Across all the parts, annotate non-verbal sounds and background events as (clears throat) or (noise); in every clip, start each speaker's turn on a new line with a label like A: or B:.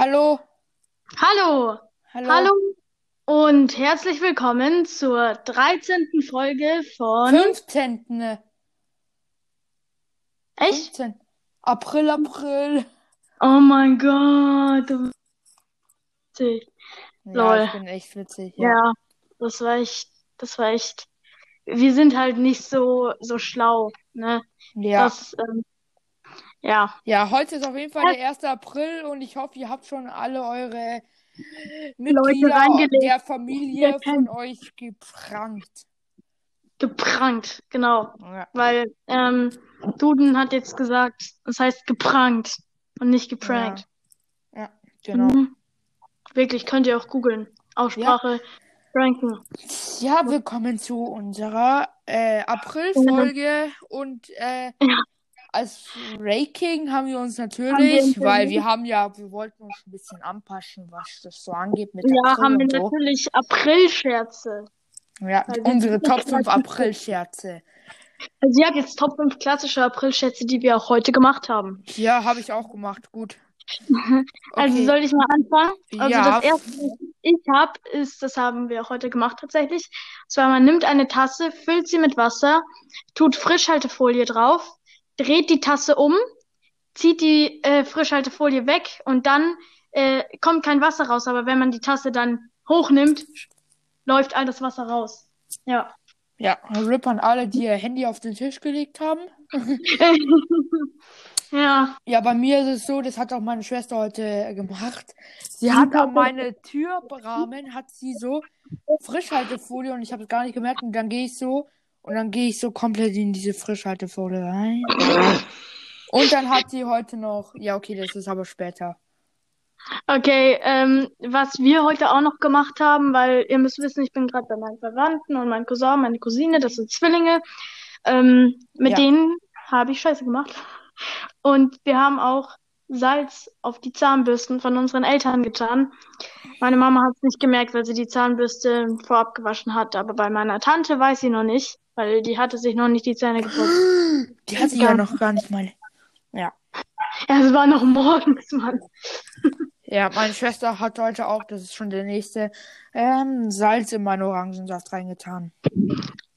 A: Hallo,
B: Hallo,
A: hallo.
B: hallo und herzlich willkommen zur 13. Folge von
A: 15.
B: Echt?
A: 15. April, April.
B: Oh mein Gott. witzig.
A: Ja,
B: Lol.
A: ich bin echt witzig, ja.
B: Ja, das war echt, das war echt. Wir sind halt nicht so so schlau, ne?
A: Ja.
B: Das, ähm, ja.
A: Ja, heute ist auf jeden Fall der 1. April und ich hoffe, ihr habt schon alle eure Mitglieder der Familie von euch geprankt.
B: Geprankt, genau.
A: Ja.
B: Weil ähm, Duden hat jetzt gesagt, es heißt geprankt und nicht geprankt.
A: Ja, genau.
B: Mhm. Wirklich, könnt ihr auch googeln. Aussprache, pranken.
A: Ja, willkommen zu unserer äh, April-Folge und äh,
B: Ja.
A: Als Ranking haben wir uns natürlich,
B: wir
A: weil wir haben ja, wir wollten uns ein bisschen anpassen, was das so angeht mit
B: Ja,
A: April
B: haben wir
A: so.
B: natürlich April-Scherze.
A: Ja,
B: wir
A: unsere Top
B: nicht
A: 5
B: mal-
A: April-Scherze.
B: Also ihr habt jetzt Top 5 klassische April-Scherze, die wir auch heute gemacht haben.
A: Ja, habe ich auch gemacht. Gut. (laughs)
B: Also
A: Okay.
B: soll ich mal anfangen? Also
A: Ja.
B: das erste, was ich habe, ist, das haben wir heute gemacht tatsächlich. Und zwar man nimmt eine Tasse, füllt sie mit Wasser, tut Frischhaltefolie drauf, dreht die Tasse um, zieht die äh, Frischhaltefolie weg und dann äh, kommt kein Wasser raus. Aber wenn man die Tasse dann hochnimmt, läuft all das Wasser raus. Ja.
A: Ja, RIP an alle, die ihr Handy auf den Tisch gelegt haben. (laughs)
B: Ja.
A: Ja, bei mir ist es so, das hat auch meine Schwester heute gemacht. Sie hat an meine Türrahmen, hat sie so Frischhaltefolie und ich habe es gar nicht gemerkt und dann gehe ich so und dann gehe ich so komplett in diese Frischhaltefolie rein. Und dann hat sie heute noch, ja okay, das ist aber später.
B: Okay, ähm, was wir heute auch noch gemacht haben, weil ihr müsst wissen, ich bin gerade bei meinen Verwandten und mein Cousin, meine Cousine, das sind Zwillinge. Ähm, mit
A: Ja.
B: denen habe ich Scheiße gemacht. Und wir haben auch Salz auf die Zahnbürsten von unseren Eltern getan. Meine Mama hat es nicht gemerkt, weil sie die Zahnbürste vorab gewaschen hat. Aber bei meiner Tante weiß sie noch nicht, weil die hatte sich noch nicht die Zähne geputzt. (gasps)
A: Die hat sie ja noch gar nicht mal. Ja.
B: Ja, es war noch morgens, Mann. (laughs)
A: Ja, meine Schwester hat heute auch, das ist schon der nächste, ähm, Salz in meinen Orangensaft reingetan.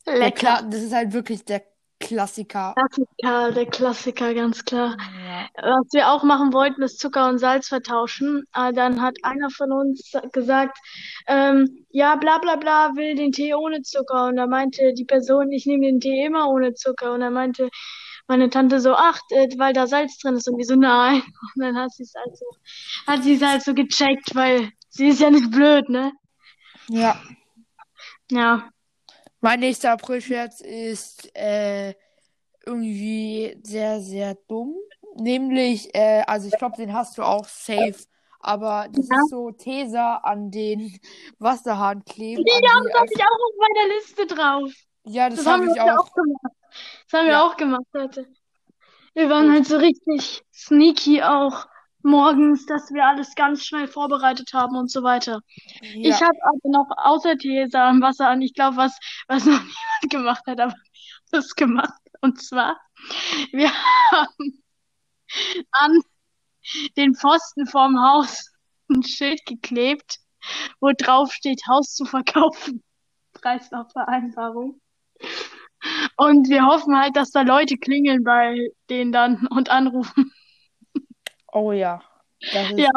B: Lecker.
A: Kla das ist halt wirklich der Klassiker.
B: Klassiker, der Klassiker, ganz klar.
A: Ja.
B: Was wir auch machen wollten, ist Zucker und Salz vertauschen. Äh, dann hat einer von uns gesagt, ähm, ja, bla bla bla, will den Tee ohne Zucker. Und da meinte die Person, ich nehme den Tee immer ohne Zucker. Und dann meinte meine Tante so, ach, äh, weil da Salz drin ist. Und die so, nein. Und dann hat sie es halt so, hat sie es halt so gecheckt, weil sie ist ja nicht blöd, ne?
A: ja.
B: Ja.
A: Mein nächster Aprilscherz ist äh, irgendwie sehr, sehr dumm. Nämlich, äh, also ich glaube, den hast du auch safe. Aber das
B: Ja.
A: ist so Tesa an den Wasserhahn kleben.
B: Das
A: die
B: habe ich auch auf meiner Liste drauf.
A: ja, das
B: Das haben
A: habe
B: wir
A: ich auch.
B: auch gemacht. Das haben wir
A: Ja.
B: auch gemacht heute. Wir waren halt so richtig sneaky auch morgens, dass wir alles ganz schnell vorbereitet haben und so weiter.
A: Ja.
B: Ich habe aber noch außer Tesa am Wasser an, ich glaube, was, was (laughs) noch niemand gemacht hat, aber wir (laughs) haben das gemacht. Und zwar, wir haben an den Pfosten vorm Haus ein Schild geklebt, wo drauf steht, Haus zu verkaufen. (laughs) Preislaufvereinbarung. Und wir hoffen halt, dass da Leute klingeln bei denen dann und anrufen.
A: Oh ja. Das ist,
B: Ja,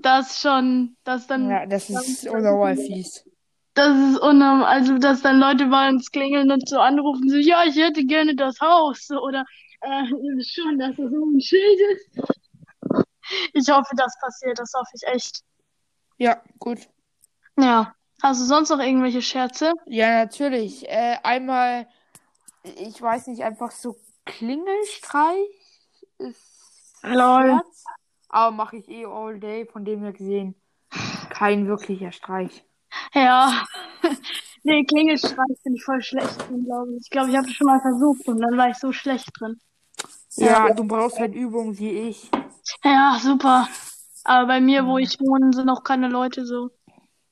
B: das schon, dass dann,
A: ja, das ist unnormal fies.
B: das ist unnormal, also dass dann Leute bei uns klingeln und so anrufen, so, ja, ich hätte gerne das Haus, oder, äh, (laughs) schon, dass das so ein Schild ist. Ich hoffe, das passiert, das hoffe ich echt.
A: Ja, gut.
B: Ja. Hast du sonst noch irgendwelche Scherze?
A: Ja, natürlich. Äh, einmal, ich weiß nicht, einfach so Klingelstreich ist
B: Lol.
A: Aber mache ich eh all day, von dem her gesehen. Kein wirklicher Streich.
B: Ja. (laughs) Nee, Klingelstreich bin ich voll schlecht drin, glaube ich. Ich glaube, ich habe es schon mal versucht und dann war ich so schlecht drin.
A: Ja, du brauchst halt Übungen wie ich.
B: Ja, super. Aber bei mir, wo ich wohne, sind auch keine Leute so.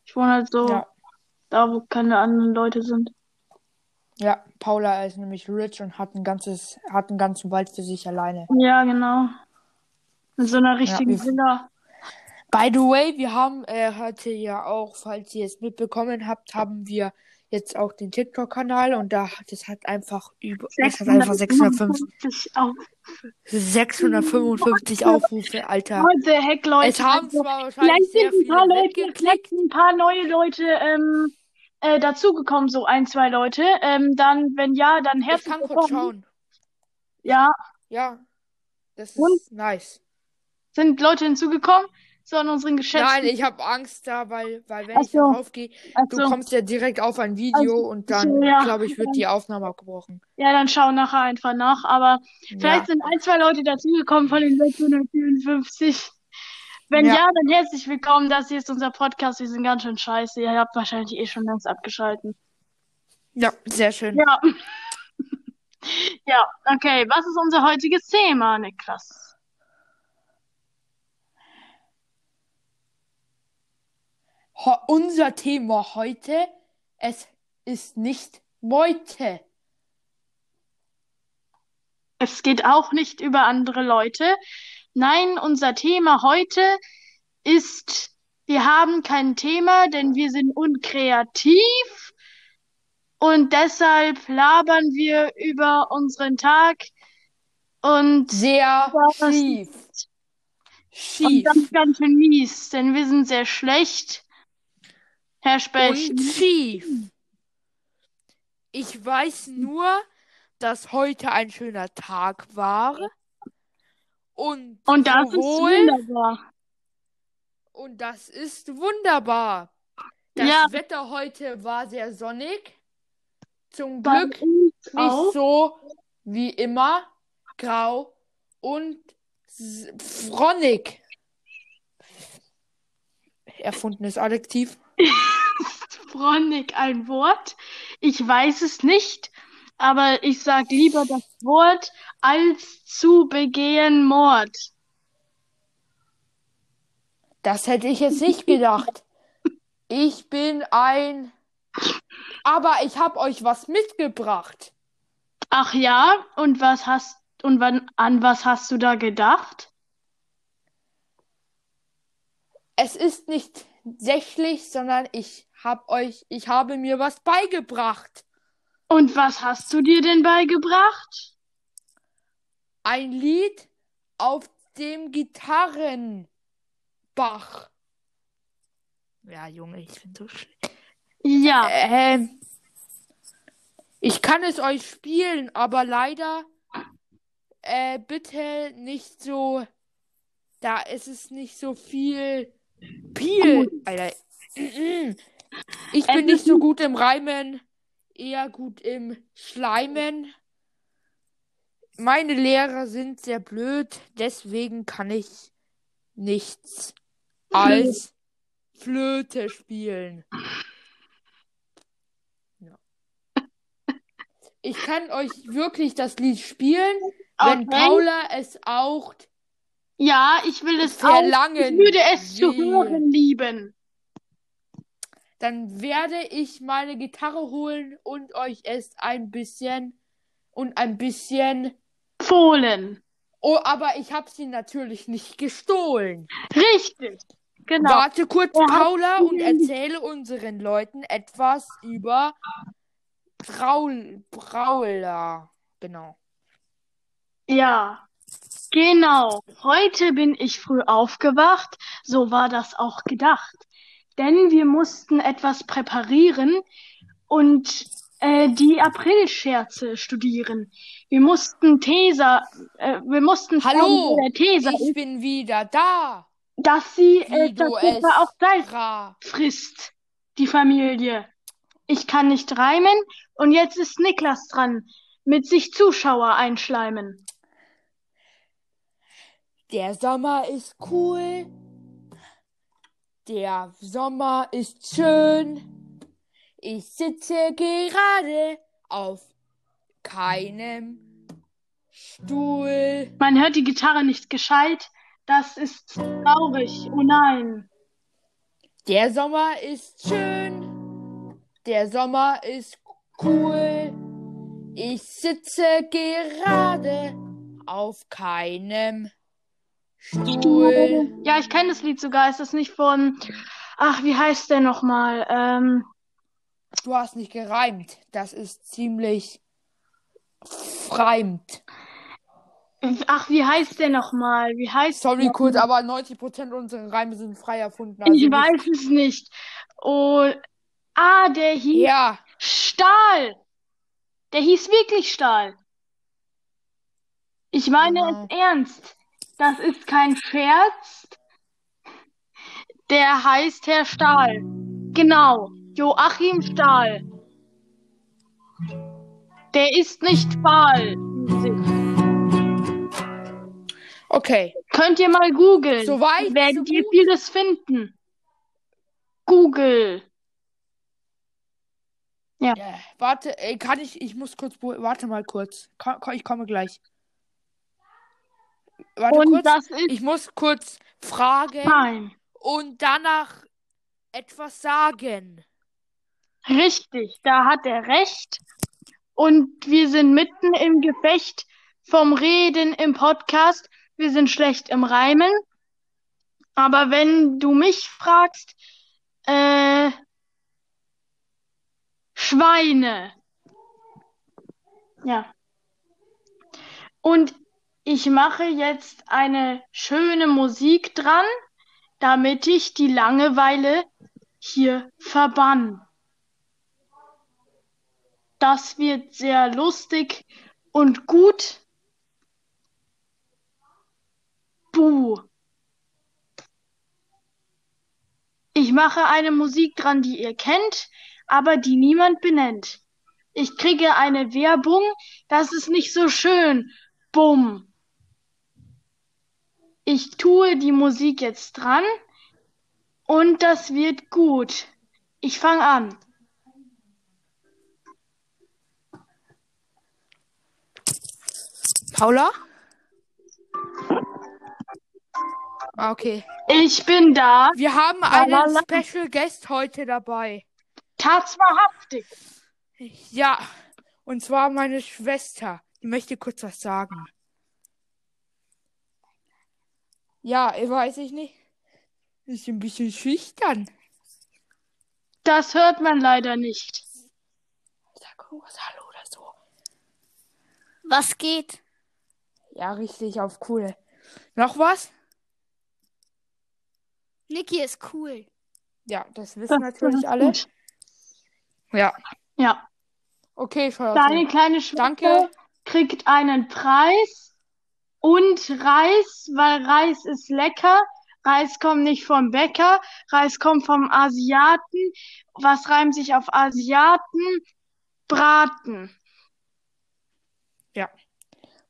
B: Ich wohne halt so
A: Ja.
B: da, wo keine anderen Leute sind.
A: Ja, Paula ist nämlich rich und hat ein ganzes, hat einen ganzen Wald für sich alleine.
B: Ja, genau. In so einer richtigen
A: wir-
B: Villa.
A: By the way, wir haben äh, heute ja auch, falls ihr es mitbekommen habt, haben wir jetzt auch den TikTok-Kanal und da das hat einfach über das hat einfach 650 auf 655 Aufrufe, Alter.
B: What the heck, Leute?
A: Es haben
B: Also,
A: zwar wahrscheinlich
B: vielleicht sind ein paar Leute, vielleicht ein paar neue Leute ähm, äh, dazugekommen, so ein, zwei Leute. Ähm, dann, wenn ja, dann
A: Ich
B: herzlich
A: kann kurz
B: willkommen.
A: schauen.
B: Ja,
A: Ja, das
B: Und?
A: ist nice.
B: Sind Leute hinzugekommen? So an unseren geschätzten.
A: Nein, ich habe Angst da, weil, weil wenn
B: Ach
A: ich da
B: so.
A: draufgehe, du kommst ja direkt auf ein Video
B: Also,
A: und dann,
B: so, ja.
A: glaube ich, wird die Aufnahme abgebrochen.
B: ja, dann schau nachher einfach nach. Aber vielleicht
A: Ja.
B: sind ein, zwei Leute dazugekommen von den 654. Wenn ja.
A: Ja.
B: dann herzlich willkommen. Das hier ist unser Podcast. Wir sind ganz schön scheiße. Ihr habt wahrscheinlich eh schon längst abgeschalten.
A: Ja, sehr schön.
B: Ja. (laughs) Ja, okay. Was ist unser heutiges Thema, Niklas?
A: Unser Thema heute, es ist nicht Meute.
B: Es geht auch nicht über andere Leute. Nein, unser Thema heute ist, wir haben kein Thema, denn wir sind unkreativ und deshalb labern wir über unseren Tag und
A: Sehr
B: das
A: schief.
B: und
A: Schief.
B: das ist ganz schön mies, denn wir sind sehr schlecht. Herr Specht.
A: Und schief. Ich weiß nur, dass heute ein schöner Tag war. Und,
B: Und das ist
A: sowohl,
B: wunderbar.
A: und das ist wunderbar. Das
B: Ja.
A: Wetter heute war sehr sonnig. Zum
B: Bei
A: Glück nicht
B: auch.
A: so wie immer grau und fronnig. Erfundenes Adjektiv. (laughs)
B: Fronig ein Wort? Ich weiß es nicht, aber ich sag lieber das Wort als zu begehen Mord.
A: Das hätte ich jetzt nicht gedacht. Ich bin ein. Aber ich habe euch was mitgebracht.
B: Ach ja, und was hast und wann an was hast du da gedacht?
A: Es ist nicht sächlich, sondern ich hab euch, ich habe mir was beigebracht.
B: Und was hast du dir denn beigebracht?
A: Ein Lied auf dem Gitarrenbach. Ja, Junge, ich bin so schlecht.
B: Ja,
A: Ähm, ich kann es euch spielen, aber leider äh, bitte nicht so. Da ist es nicht so viel. Viel. Alter. Ich bin nicht so gut im Reimen, eher gut im Schleimen. Meine Lehrer sind sehr blöd, deswegen kann ich nichts als (laughs) Flöte spielen. Ja. Ich kann euch wirklich das Lied spielen, wenn
B: Okay.
A: Paula es auch
B: ja, ich will es auch.
A: verlangen
B: Ich würde es zu hören lieben.
A: Dann werde ich meine Gitarre holen und euch es ein bisschen und ein bisschen.
B: Fohlen.
A: Oh, aber ich habe sie natürlich nicht gestohlen.
B: Richtig. Genau.
A: Warte kurz,
B: hat
A: Paula, und erzähle unseren Leuten etwas über Braul Brawler. Genau.
B: Ja, genau. Heute bin ich früh aufgewacht. So war das auch gedacht. Denn wir mussten etwas präparieren und äh, die Aprilscherze studieren. Wir mussten Tesa, äh, wir mussten
A: Hallo,
B: der Tesa
A: Ich
B: ist,
A: bin wieder da.
B: dass sie äh, dass Tesa auch Salz
A: Ra.
B: frisst, die Familie. Ich kann nicht reimen und jetzt ist Niklas dran mit sich Zuschauer einschleimen.
A: Der Sommer ist cool. Der Sommer ist schön. Ich sitze gerade auf keinem Stuhl.
B: Man hört die Gitarre nicht gescheit. Das ist traurig. Oh nein.
A: Der Sommer ist schön. Der Sommer ist cool. Ich sitze gerade auf keinem Stuhl.
B: Ja, ich kenne das Lied sogar. Ist das nicht von. Ach, wie heißt der nochmal? Ähm,
A: Du hast nicht gereimt. Das ist ziemlich freimt.
B: ach, wie heißt der nochmal? Wie heißt
A: Sorry,
B: der?
A: Kurt, aber 90% unserer Reime sind frei erfunden.
B: Ich
A: Also nicht-
B: weiß es nicht. Und. Ah, der hieß
A: Ja,
B: Stahl. Der hieß wirklich Stahl. Ich meine
A: Genau.
B: es ernst. Das ist kein Scherz. Der heißt Herr Stahl. Genau. Joachim Stahl. Der ist nicht fahl.
A: okay.
B: Könnt ihr mal googeln.
A: Soweit,
B: Werdet
A: so
B: ihr vieles finden. Google.
A: Ja, warte, ey, kann ich, ich muss kurz, warte mal kurz. Ich komme gleich. Warte
B: Und
A: kurz.
B: das ist
A: Ich muss kurz fragen
B: nein.
A: und danach etwas sagen.
B: Richtig, da hat er recht. Und wir sind mitten im Gefecht vom Reden im Podcast. Wir sind schlecht im Reimen. Aber wenn du mich fragst, äh, Schweine. Ja. Und ich mache jetzt eine schöne Musik dran, damit ich die Langeweile hier verbann. Das wird sehr lustig und gut. Buh. Ich mache eine Musik dran, die ihr kennt, aber die niemand benennt. Ich kriege eine Werbung, das ist nicht so schön. Bumm. Ich tue die Musik jetzt dran und das wird gut. Ich fange an.
A: Paula? Ah, okay.
B: Ich bin da.
A: Wir haben einen. Special Guest heute dabei.
B: Tatsächlich.
A: Ja, und zwar meine Schwester. Die möchte kurz was sagen. Ja, ich weiß ich nicht. Ist ein bisschen schüchtern.
B: Das hört man leider nicht.
A: Sag irgendwas Hallo oder so.
C: Was geht?
A: Ja, richtig, auf cool. Noch was?
C: Niki ist cool.
A: Ja, das wissen
B: das
A: natürlich alle.
B: gut.
A: Ja,
B: Ja.
A: okay, Charlotte.
B: Deine kleine Schwester
A: Danke.
B: kriegt einen Preis und Reis, weil Reis ist lecker. Reis kommt nicht vom Bäcker, Reis kommt vom Asiaten. Was reimt sich auf Asiaten? Braten.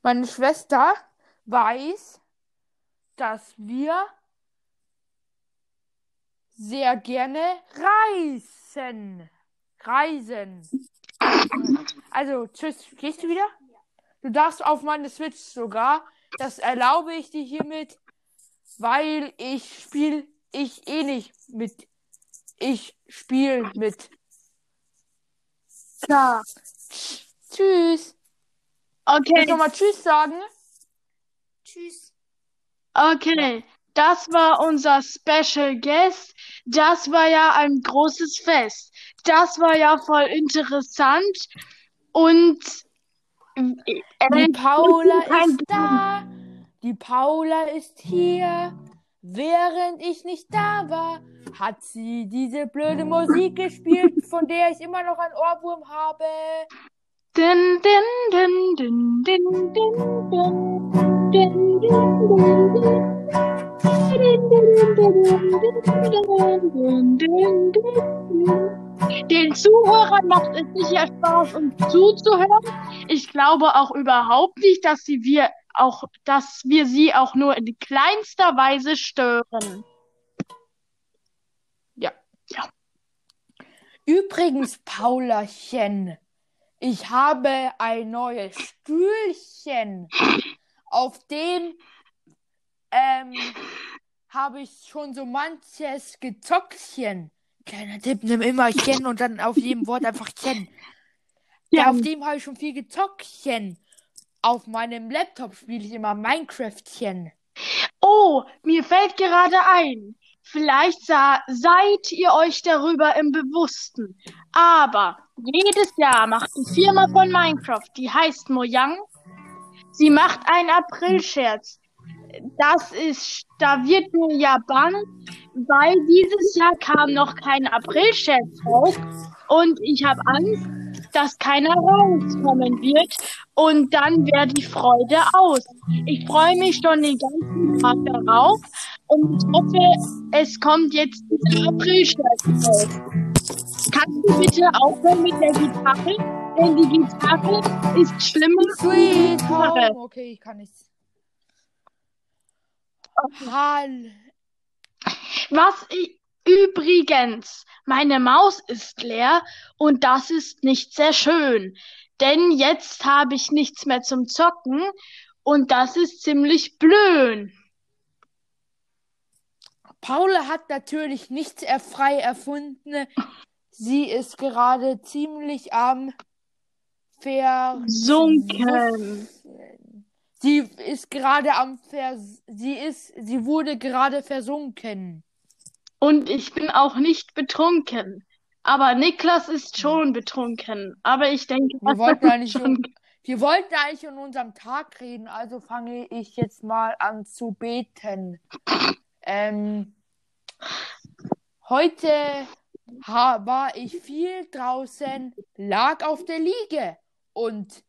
A: Meine Schwester weiß, dass wir sehr gerne reisen. Reisen. Also, tschüss. Gehst du wieder? Du darfst auf meine Switch sogar. Das erlaube ich dir hiermit, weil ich spiel ich eh nicht mit. Ich spiel mit.
B: Klar.
A: Tschüss.
B: Okay,
A: Willst du nochmal Tschüss sagen?
C: Tschüss.
B: okay. Das war unser Special Guest. Das war ja ein großes Fest. Das war ja voll interessant. Und
A: Die Paula ist da. Die Paula ist hier. Während ich nicht da war, hat sie diese blöde Musik gespielt, von der ich immer noch einen Ohrwurm habe.
B: Din, din, din, din, din, din, din, din, din, din, din. Den Zuhörern macht es sicher Spaß, uns zuzuhören. Ich glaube auch überhaupt nicht, dass sie wir auch, dass wir sie auch nur in kleinster Weise stören.
A: Übrigens, Paulachen, ich habe ein neues Stühlchen. Auf dem ähm, habe ich schon so manches Gezockchen. Kleiner Tipp, nimm immer Chen und dann auf jedem Wort einfach Chen. (laughs) Ja, auf dem habe ich schon viel Gezockchen. Auf meinem Laptop spiele ich immer Minecraftchen.
B: Oh, mir fällt gerade ein. Vielleicht seid ihr euch darüber im Bewussten. Aber jedes Jahr macht die Firma von Minecraft, die heißt Mojang, sie macht einen Aprilscherz. Das ist, da wird mir ja bang, weil dieses Jahr kam noch kein Aprilscherz raus und ich habe Angst, dass keiner rauskommen wird und dann wäre die Freude aus. Ich freue mich schon den ganzen Tag darauf und ich hoffe, es kommt jetzt dieser Aprilscherz raus. Kannst du bitte aufhören mit der Gitarre? Denn die Gitarre ist schlimmer als die
A: Sweet
B: Gitarre.
A: Home. Okay, ich kann nichts. Hall.
B: Was i- übrigens, meine Maus ist leer und das ist nicht sehr schön, denn jetzt habe ich nichts mehr zum Zocken und das ist ziemlich blöd.
A: Paula hat natürlich nichts frei erfunden. Sie ist gerade ziemlich am Ver
B: Sunken.
A: Sie ist gerade am Vers sie ist sie wurde gerade versunken.
B: Und ich bin auch nicht betrunken. Aber Niklas ist schon betrunken. Aber ich denke,
A: Wir wollten eigentlich
B: schon.
A: wir wollten eigentlich in unserem Tag reden, also fange ich jetzt mal an zu beten. Ähm, heute war ich viel draußen, lag auf der Liege und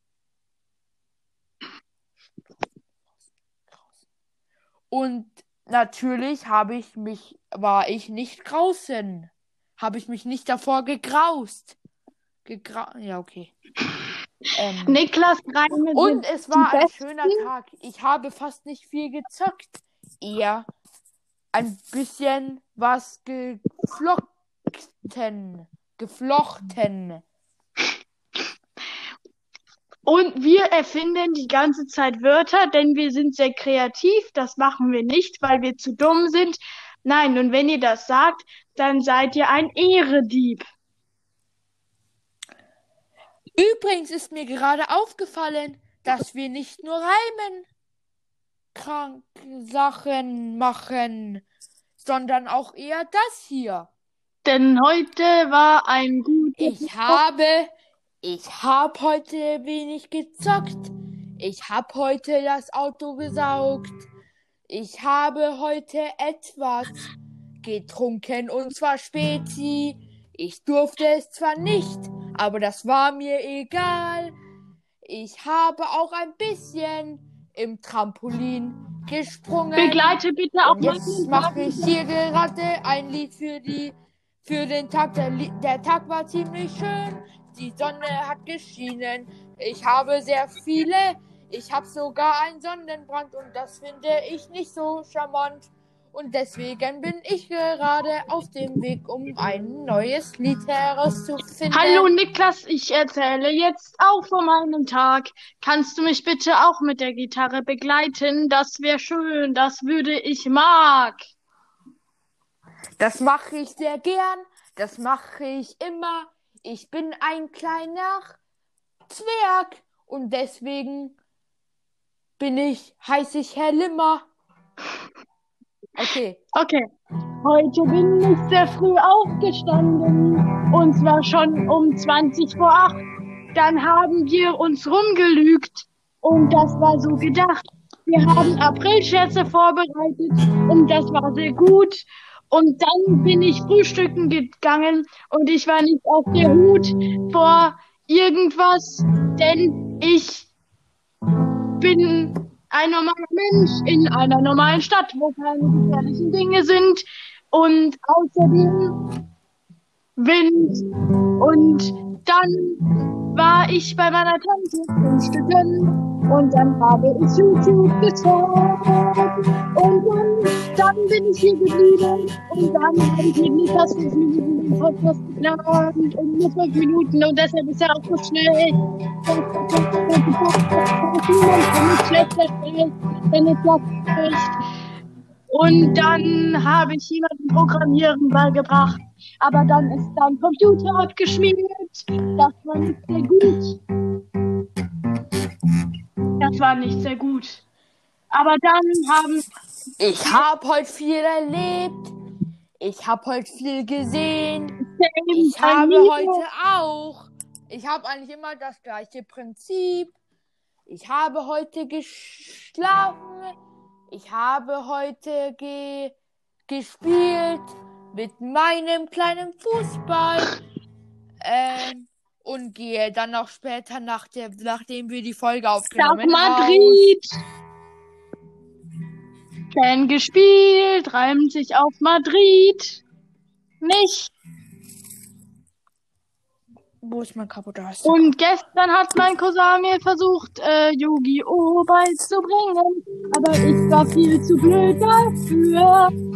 A: und natürlich habe ich mich war ich nicht draußen, habe ich mich nicht davor gegraust. Gegra ja, okay. Ähm,
B: Niklas Reime
A: und es war ein
B: besten.
A: schöner Tag. Ich habe fast nicht viel gezockt. Eher ein bisschen was geflochten. Geflochten.
B: Und wir erfinden die ganze Zeit Wörter, denn wir sind sehr kreativ. Das machen wir nicht, weil wir zu dumm sind. Nein, und wenn ihr das sagt, dann seid ihr ein Ehredieb.
A: Übrigens ist mir gerade aufgefallen, dass wir nicht nur reimen krank Sachen machen, sondern auch eher das hier.
B: Denn heute war ein guter
A: Ich habe, ich habe heute wenig gezockt. Ich habe heute das Auto gesaugt. Ich habe heute etwas getrunken und zwar Spezi. Ich durfte es zwar nicht, aber das war mir egal. Ich habe auch ein bisschen im Trampolin gesprungen.
B: Begleite bitte auch
A: Und jetzt mache ich hier gerade ein Lied für die für den Tag. Der, der Tag war ziemlich schön. Die Sonne hat geschienen. Ich habe sehr viele. Ich habe sogar einen Sonnenbrand und das finde ich nicht so charmant. Und deswegen bin ich gerade auf dem Weg, um ein neues Lied herauszufinden.
B: Hallo Niklas, ich erzähle jetzt auch von meinem Tag. Kannst du mich bitte auch mit der Gitarre begleiten? Das wäre schön, das würde ich mag.
A: Das mache ich sehr gern. Das mache ich immer. Ich bin ein kleiner Zwerg und deswegen bin ich, heiße ich Herr Limmer. Okay.
B: Okay. Heute bin ich sehr früh aufgestanden. Und zwar schon um 20 vor 8. Dann haben wir uns rumgelügt. Und das war so gedacht. Wir haben Aprilscherze vorbereitet. Und das war sehr gut. Und dann bin ich frühstücken gegangen. Und ich war nicht auf der Hut vor irgendwas. Denn ich bin ein normaler Mensch in einer normalen Stadt, wo keine gefährlichen Dinge sind und außerdem Wind. Und dann war ich bei meiner Tante frühstücken und dann habe ich YouTube geschaut und dann, dann bin ich hier geblieben und dann habe ich mit Niklas fünf Minuten den Podcast geplant und nur fünf Minuten und deshalb ist er auch so schnell. Und dann habe ich jemandem Programmieren beigebracht. Aber dann ist sein Computer abgeschmiert. Das war nicht sehr gut. Das war nicht sehr gut. Aber dann haben
A: Ich habe heute viel erlebt. Ich habe heute viel gesehen. Ich habe heute auch. Ich habe eigentlich immer das gleiche Prinzip. Ich habe heute geschlafen. Ich habe heute ge gespielt mit meinem kleinen Fußball. Ähm, und gehe dann noch später, nach der, nachdem wir die Folge aufgenommen haben.
B: Madrid. Fan gespielt, reimt sich auf Madrid. Nicht.
A: Wo ist mein Kapotas?
B: Und gestern hat mein Cousin mir versucht, äh, Yu-Gi-Oh! beizubringen. Aber ich war viel zu blöd dafür.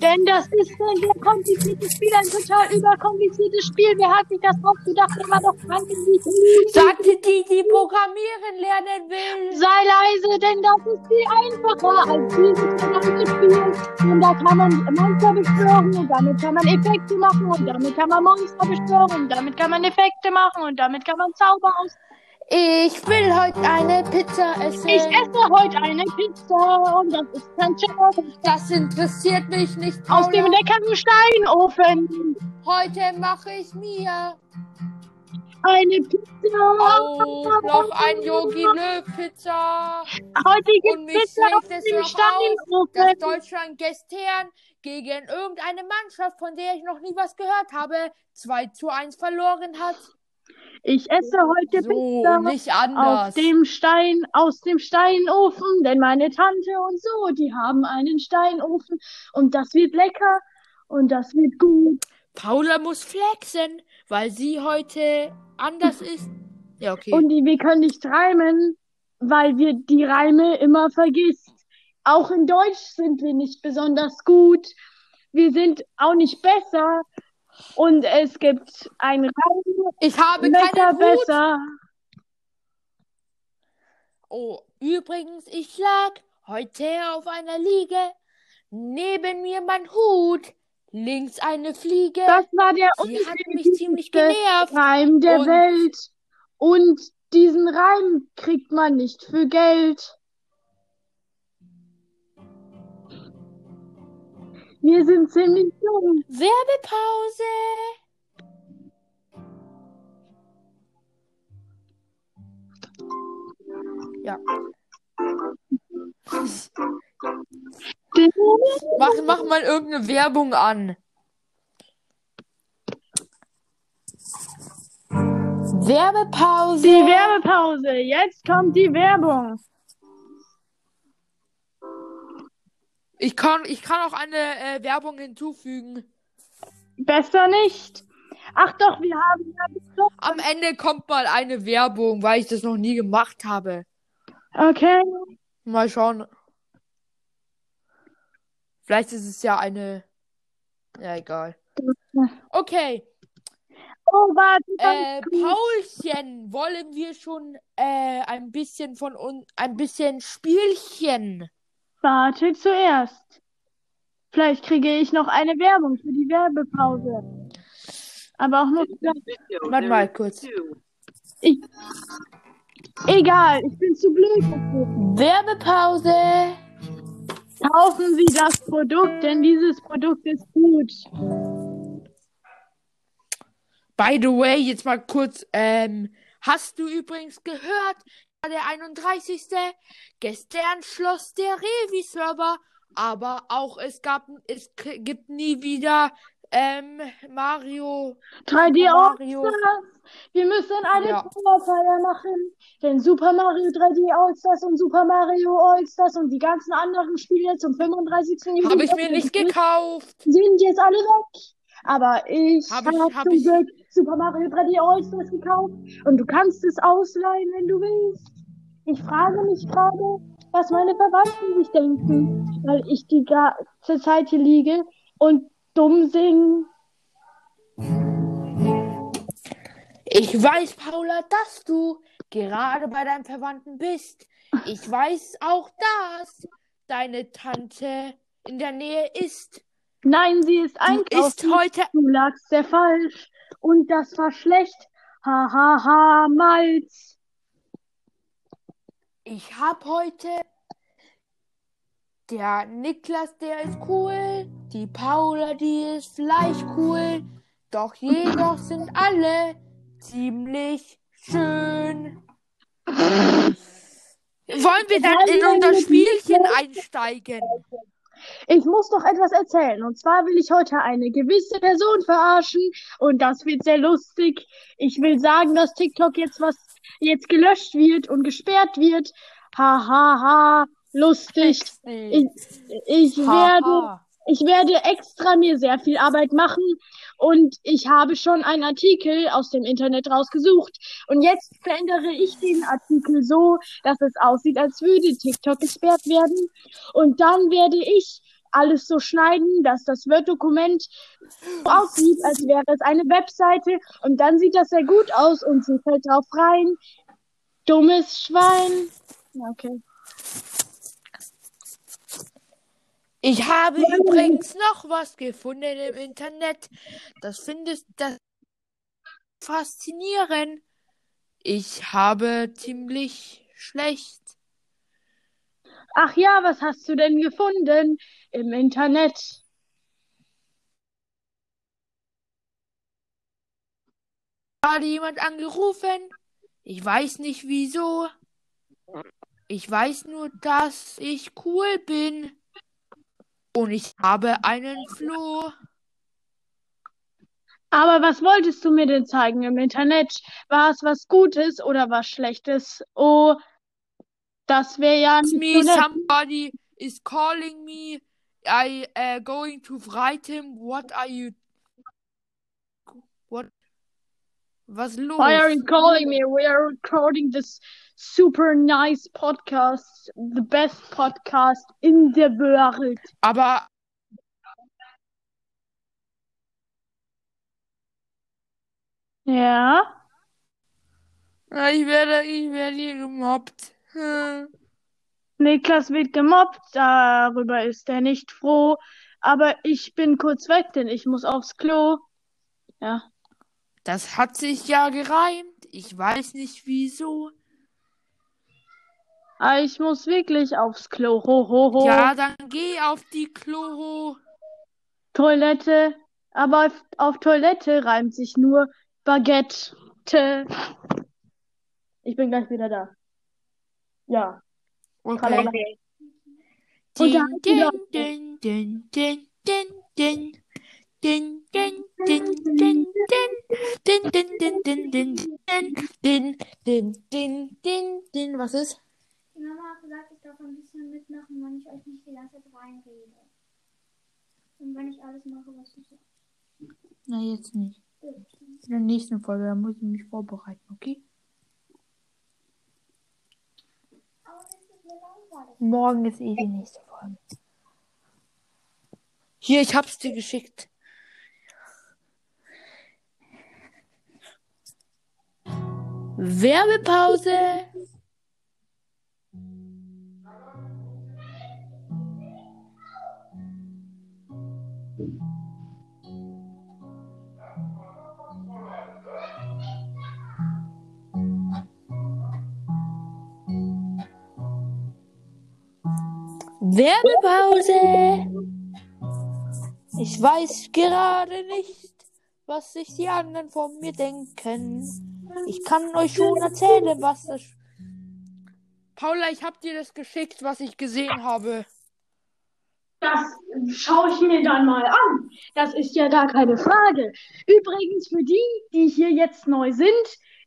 B: Denn das ist ein sehr kompliziertes Spiel, ein total überkompliziertes Spiel. Wer hat sich das ausgedacht? War doch die
A: Sagte die, die programmieren lernen will.
B: Sei leise, denn das ist viel einfacher als dieses verdammte Spiel. Und da kann man Monster beschwören und damit kann man Effekte machen und damit kann man Monster beschwören und damit kann man Effekte machen und damit kann man Zauber aus.
A: Ich will heute eine Pizza essen.
B: Ich esse heute eine Pizza und das ist kein Scherz.
A: Das interessiert mich nicht.
B: Aus dem
A: Paula.
B: leckeren Steinofen.
A: Heute mache ich mir
B: Eine Pizza.
A: auch noch ein Yogi Löw Pizza.
B: Heute
A: Und
B: gibt
A: mich
B: Pizza aus dem
A: aus, dass
B: Steinofen.
A: Deutschland gestern gegen irgendeine Mannschaft, von der ich noch nie was gehört habe, 2 zu 1 verloren hat.
B: Ich esse heute
A: So,
B: Pizza. Auf dem Stein, aus dem Steinofen, denn meine Tante und so, die haben einen Steinofen und das wird lecker und das wird gut.
A: Paula muss flexen, weil sie heute anders (laughs) ist. Ja, okay.
B: Und die, wir können nicht reimen, weil wir die Reime immer vergisst. Auch in Deutsch sind wir nicht besonders gut. Wir sind auch nicht besser. Und es gibt ein Reim,
A: ich habe
B: besser,
A: keinen Hut.
B: besser.
A: Oh, übrigens, ich lag heute auf einer Liege. Neben mir mein Hut. Links eine Fliege.
B: Das war der
A: Sie hat mich ziemlich genervt.
B: Reim der
A: Und-
B: Welt. Und diesen Reim kriegt man nicht für Geld. Wir sind ziemlich jung.
A: Werbepause. Ja. Mach, mach mal irgendeine Werbung an. Werbepause.
B: Die Werbepause. Jetzt kommt die Werbung.
A: Ich kann, ich kann auch eine äh, Werbung hinzufügen.
B: Besser nicht. Ach doch, wir haben ja
A: Am Ende kommt mal eine Werbung, weil ich das noch nie gemacht habe.
B: Okay.
A: Mal schauen. Vielleicht ist es ja eine. Ja, egal. Okay.
B: Oh, warte.
A: Äh. Paulchen, wollen wir schon äh, ein bisschen von uns, ein bisschen Spielchen?
B: Warte zuerst. Vielleicht kriege ich noch eine Werbung für die Werbepause. Aber auch nur.
A: Warte mal kurz.
B: Egal, ich bin zu blöd.
A: Werbepause.
B: Kaufen Sie das Produkt, denn dieses Produkt ist gut.
A: By the way, jetzt mal kurz, ähm, hast du übrigens gehört, der 31. Gestern schloss der Revi-Server, aber auch es gab, es gibt nie wieder, ähm, Mario,
B: 3D
A: Super Mario.
B: Allstars. Wir müssen eine
A: Ja.
B: Trauerfeier machen. Denn Super Mario 3D Allstars und Super Mario Allstars und die ganzen anderen Spiele zum 35.
A: habe ich mir nicht gekauft.
B: sind jetzt alle weg. Aber ich
A: Hab
B: habe
A: ich- hab
B: zum
A: ich-
B: Glück Super Mario 3D All-Stars gekauft und du kannst es ausleihen, wenn du willst. Ich frage mich gerade, was meine Verwandten sich denken, weil ich die ganze Zeit hier liege und dumm singe.
A: Ich weiß, Paula, dass du gerade bei deinen Verwandten bist. Ich weiß auch, dass deine Tante in der Nähe ist.
B: Nein, sie ist einkaufen.
A: isst heute
B: Du lagst sehr falsch und das war schlecht. Ha ha ha, Malz.
A: Ich habe heute Der Niklas, der ist cool. Die Paula, die ist vielleicht cool. Doch jedoch sind alle ziemlich schön. Wollen wir dann in unser Spielchen einsteigen?
B: Ich muss noch etwas erzählen. Und zwar will ich heute eine gewisse Person verarschen. Und das wird sehr lustig. Ich will sagen, dass TikTok jetzt was jetzt gelöscht wird und gesperrt wird. Ha ha ha. Lustig. Ich, ich werde. Ich werde extra mir sehr viel Arbeit machen. Und ich habe schon einen Artikel aus dem Internet rausgesucht. Und jetzt verändere ich den Artikel so, dass es aussieht, als würde TikTok gesperrt werden. Und dann werde ich alles so schneiden, dass das Word-Dokument so aussieht, als wäre es eine Webseite. Und dann sieht das sehr gut aus und sie fällt drauf rein. Dummes Schwein. Okay.
A: Ich habe übrigens noch was gefunden im Internet. Das findest das faszinierend. Ich habe ziemlich schlecht.
B: Ach ja, was hast du denn gefunden im Internet?
A: Gerade jemand angerufen. Ich weiß nicht wieso. Ich weiß nur, dass ich cool bin. Und ich habe einen Floh.
B: Aber was wolltest du mir denn zeigen im Internet? War es was Gutes oder was Schlechtes? Oh, das wäre ja nicht
A: Me,
B: so
A: somebody is calling me. I uh, going to write him. What are you? What? Was los?
B: Why are you calling me? We are recording this super nice podcast, the best podcast in the world.
A: Aber
B: Ja?
A: äh, ich werde, ich werde hier gemobbt. Hm.
B: Niklas wird gemobbt, darüber ist er nicht froh. Aber ich bin kurz weg, denn ich muss aufs Klo. Ja.
A: Das hat sich ja gereimt. Ich weiß nicht wieso.
B: Ah, ich muss wirklich aufs Klo. Ho, ho, ho.
A: Ja, dann geh auf die Klo.
B: Toilette. Aber auf, auf Toilette reimt sich nur Baguette. Ich bin gleich wieder da. Ja.
A: Okay.
B: Und
A: Din,
B: dann
A: din,
B: wieder-
A: din, din, din, din, din. Din, din, din, din, din. Din, din, din, din, din, din. Din, din, din, din, din. Was ist?
C: Die Mama hat gesagt, ich darf ein bisschen mitmachen, wenn ich euch nicht die ganze Zeit reinrede. Und wenn ich alles mache, was du sagst.
A: Na, jetzt nicht. In der nächsten Folge, da muss ich mich vorbereiten, okay?
C: Aber das ist mir langweilig.
A: Morgen ist eh die nächste Folge. Hier, ich hab's dir geschickt. Werbepause. Werbepause. Ich weiß gerade nicht, was sich die anderen von mir denken. Ich kann euch schon erzählen, was das. Paula, ich hab dir das geschickt, was ich gesehen habe.
B: Das schaue ich mir dann mal an. Das ist ja gar keine Frage. Übrigens für die, die hier jetzt neu sind,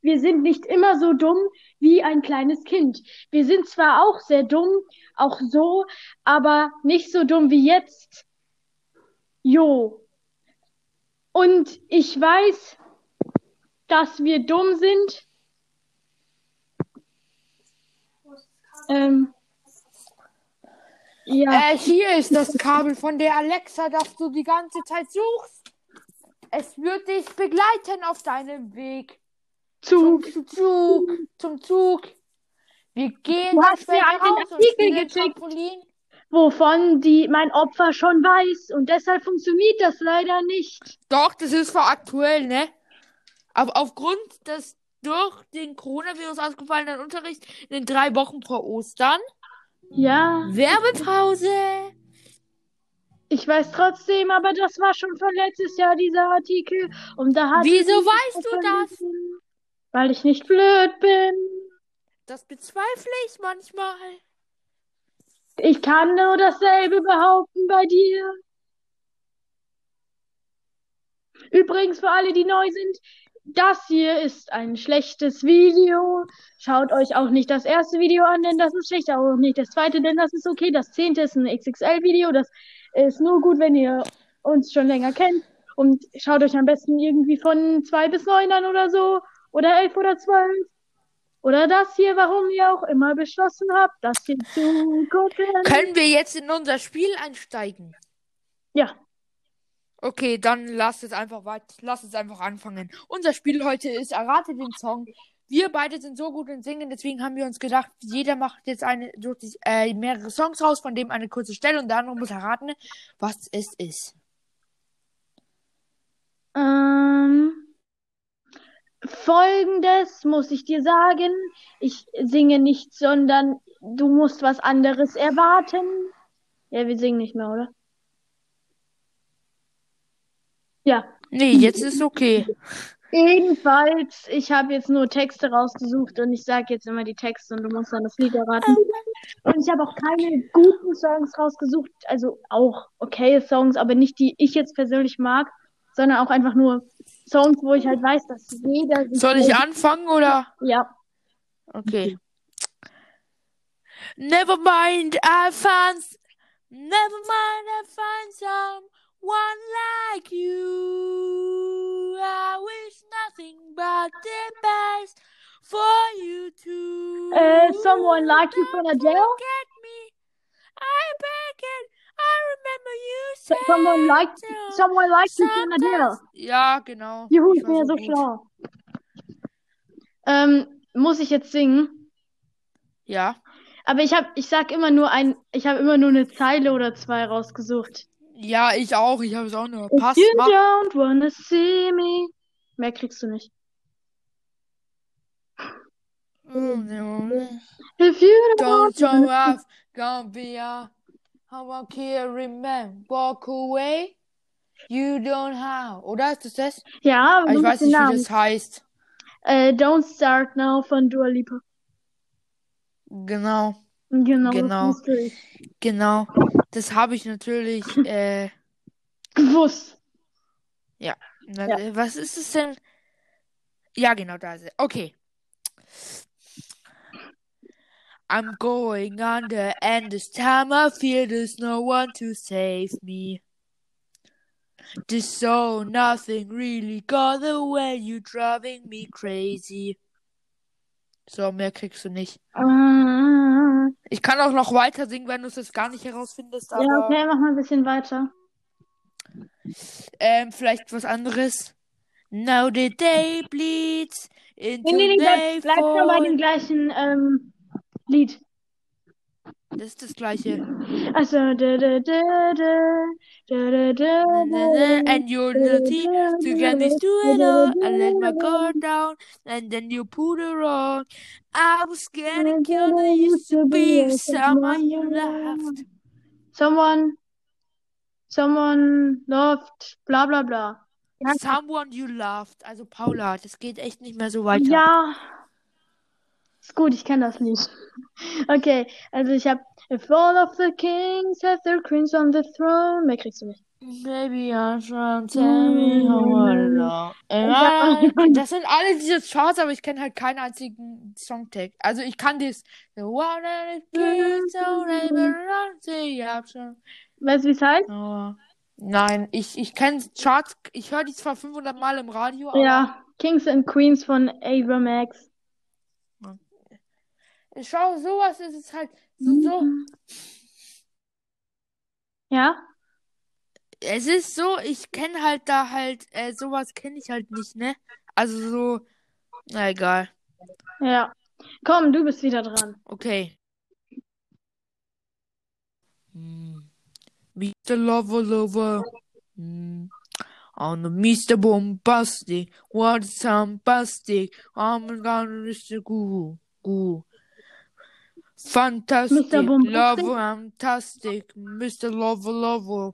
B: wir sind nicht immer so dumm wie ein kleines Kind. Wir sind zwar auch sehr dumm, auch so, aber nicht so dumm wie jetzt. Jo. Und ich weiß, dass wir dumm sind. Ähm, ja.
A: Äh, hier ist das Kabel von der Alexa, das du die ganze Zeit suchst. Es wird dich begleiten auf deinem Weg.
B: Zug.
A: Zum Zug. Zum Zug. Wir gehen
B: Du hast mir einen Artikel geschickt. Wovon die mein Opfer schon weiß und deshalb funktioniert das leider nicht.
A: Doch, das ist zwar aktuell, ne? Aber aufgrund des durch den Coronavirus ausgefallenen Unterrichts in den drei Wochen vor Ostern
B: Ja,
A: Werbepause.
B: ich weiß trotzdem, aber das war schon von letztes Jahr, dieser Artikel. Und da hat
A: Wieso weißt du das?
B: Weil ich nicht blöd bin.
A: Das bezweifle ich manchmal.
B: Ich kann nur dasselbe behaupten bei dir. Übrigens, für alle, die neu sind, das hier ist ein schlechtes Video. Schaut euch auch nicht das erste Video an, denn das ist schlecht, auch nicht das zweite, denn das ist okay. Das zehnte ist ein XXL-Video. Das ist nur gut, wenn ihr uns schon länger kennt. Und schaut euch am besten irgendwie von zwei bis neun an oder so. Oder elf oder zwölf. Oder das hier, warum ihr auch immer beschlossen habt, das hier zu gucken.
A: Können wir jetzt in unser Spiel einsteigen?
B: Ja.
A: Okay, dann lasst es einfach weit, lasst es einfach anfangen. Unser Spiel heute ist Errate den Song. Wir beide sind so gut in Singen, deswegen haben wir uns gedacht, jeder macht jetzt eine, sucht sich äh, mehrere Songs raus, von dem eine kurze Stelle und andere muss erraten, was es ist.
B: Ähm, Folgendes muss ich dir sagen. Ich singe nicht, sondern du musst was anderes erwarten. Ja, wir singen nicht mehr, oder? Ja.
A: Nee, jetzt ist okay.
B: Jedenfalls, ich habe jetzt nur Texte rausgesucht und ich sage jetzt immer die Texte und du musst dann das Lied erraten. Und ich habe auch keine guten Songs rausgesucht, also auch okay Songs, aber nicht die ich jetzt persönlich mag, sondern auch einfach nur Songs, wo ich halt weiß, dass jeder
A: Soll ich anfangen oder?
B: Ja.
A: Okay. Never mind, I found. Never mind, I find someone like you. I wish nothing but the best for you too.
B: Äh, Someone Like You
A: Don't
B: Adele?
A: Forget me. I beg it. I remember you said
B: Someone Like
A: so.
B: Someone Like You von Adele.
A: Ja, genau.
B: Juhu,
A: Ich
B: bin ja so
A: gut.
B: schlau. Ähm, muss ich jetzt singen?
A: Ja.
B: Aber ich hab, ich sag immer nur ein, ich habe immer nur eine Zeile oder zwei rausgesucht.
A: Ja, ich auch. Ich habe es auch nur. Pass,
B: you
A: mach.
B: don't wanna see me. Mehr kriegst du nicht. If you
A: Don't
B: don't
A: show off, gonna be a how I carry man, walk away. You don't have. Oder ist das das?
B: Ja, aber
A: Ich weiß nicht, wie
B: Namen.
A: das heißt.
B: Äh, Don't Start Now von Dua Lipa.
A: Genau,
B: Genau,
A: Genau. genau. Das habe ich natürlich. (laughs) Äh,
B: Gewusst.
A: na,
B: Ja.
A: äh, was ist es denn? Ja, genau, da ist es. Okay. I'm going under, and this time I feel there's no one to save me. This so nothing really got away, you driving me crazy. So, mehr kriegst du nicht.
B: Ah,
A: Ich kann auch noch weiter singen, wenn du es jetzt gar nicht herausfindest, aber
B: ja, okay, mach mal ein bisschen weiter.
A: ähm, vielleicht was anderes. Now the day bleeds into
B: Nee, nee, nee, bleib,
A: day
B: bleib nur bei dem gleichen ähm, Lied.
A: Das ist das gleiche.
B: Also da, da, da, da, da, da, da, da, da,
A: and you're dirty, you can this do it all. I let my guard down, and then you put it wrong. I was getting killed, I used to be someone you loved.
B: Someone, someone loved, bla bla bla.
A: Someone you loved, also Paula, das geht echt nicht mehr so weiter.
B: Ja. Ist gut, ich kenne das nicht. Okay, also ich habe If all of the kings have their queens on the throne. Mehr kriegst du nicht.
A: Maybe I'm trying to tell me how I.
B: Ja.
A: Das sind alle diese Charts, aber ich kenne halt keinen einzigen Songtext. Also ich kann das.
B: Weißt du, wie es heißt?
A: Aber nein, ich, ich kenne Charts. Ich höre die zwar 500 Mal im Radio,
B: Ja, Kings and Queens von Ava Max.
A: Schau, sowas ist es halt. So, so,
B: Ja?
A: es ist so, ich kenne halt da halt, äh, sowas kenne ich halt nicht, ne? Also so, na egal.
B: Ja. Komm, du bist wieder dran.
A: Okay. Hm. Mr. Lover Lover. Hm. On the Mr. Bombastic. What is bombastic? I'm gonna Mr. Goo. Goo. Fantastic. Love Fantastic. Mr. Love Love.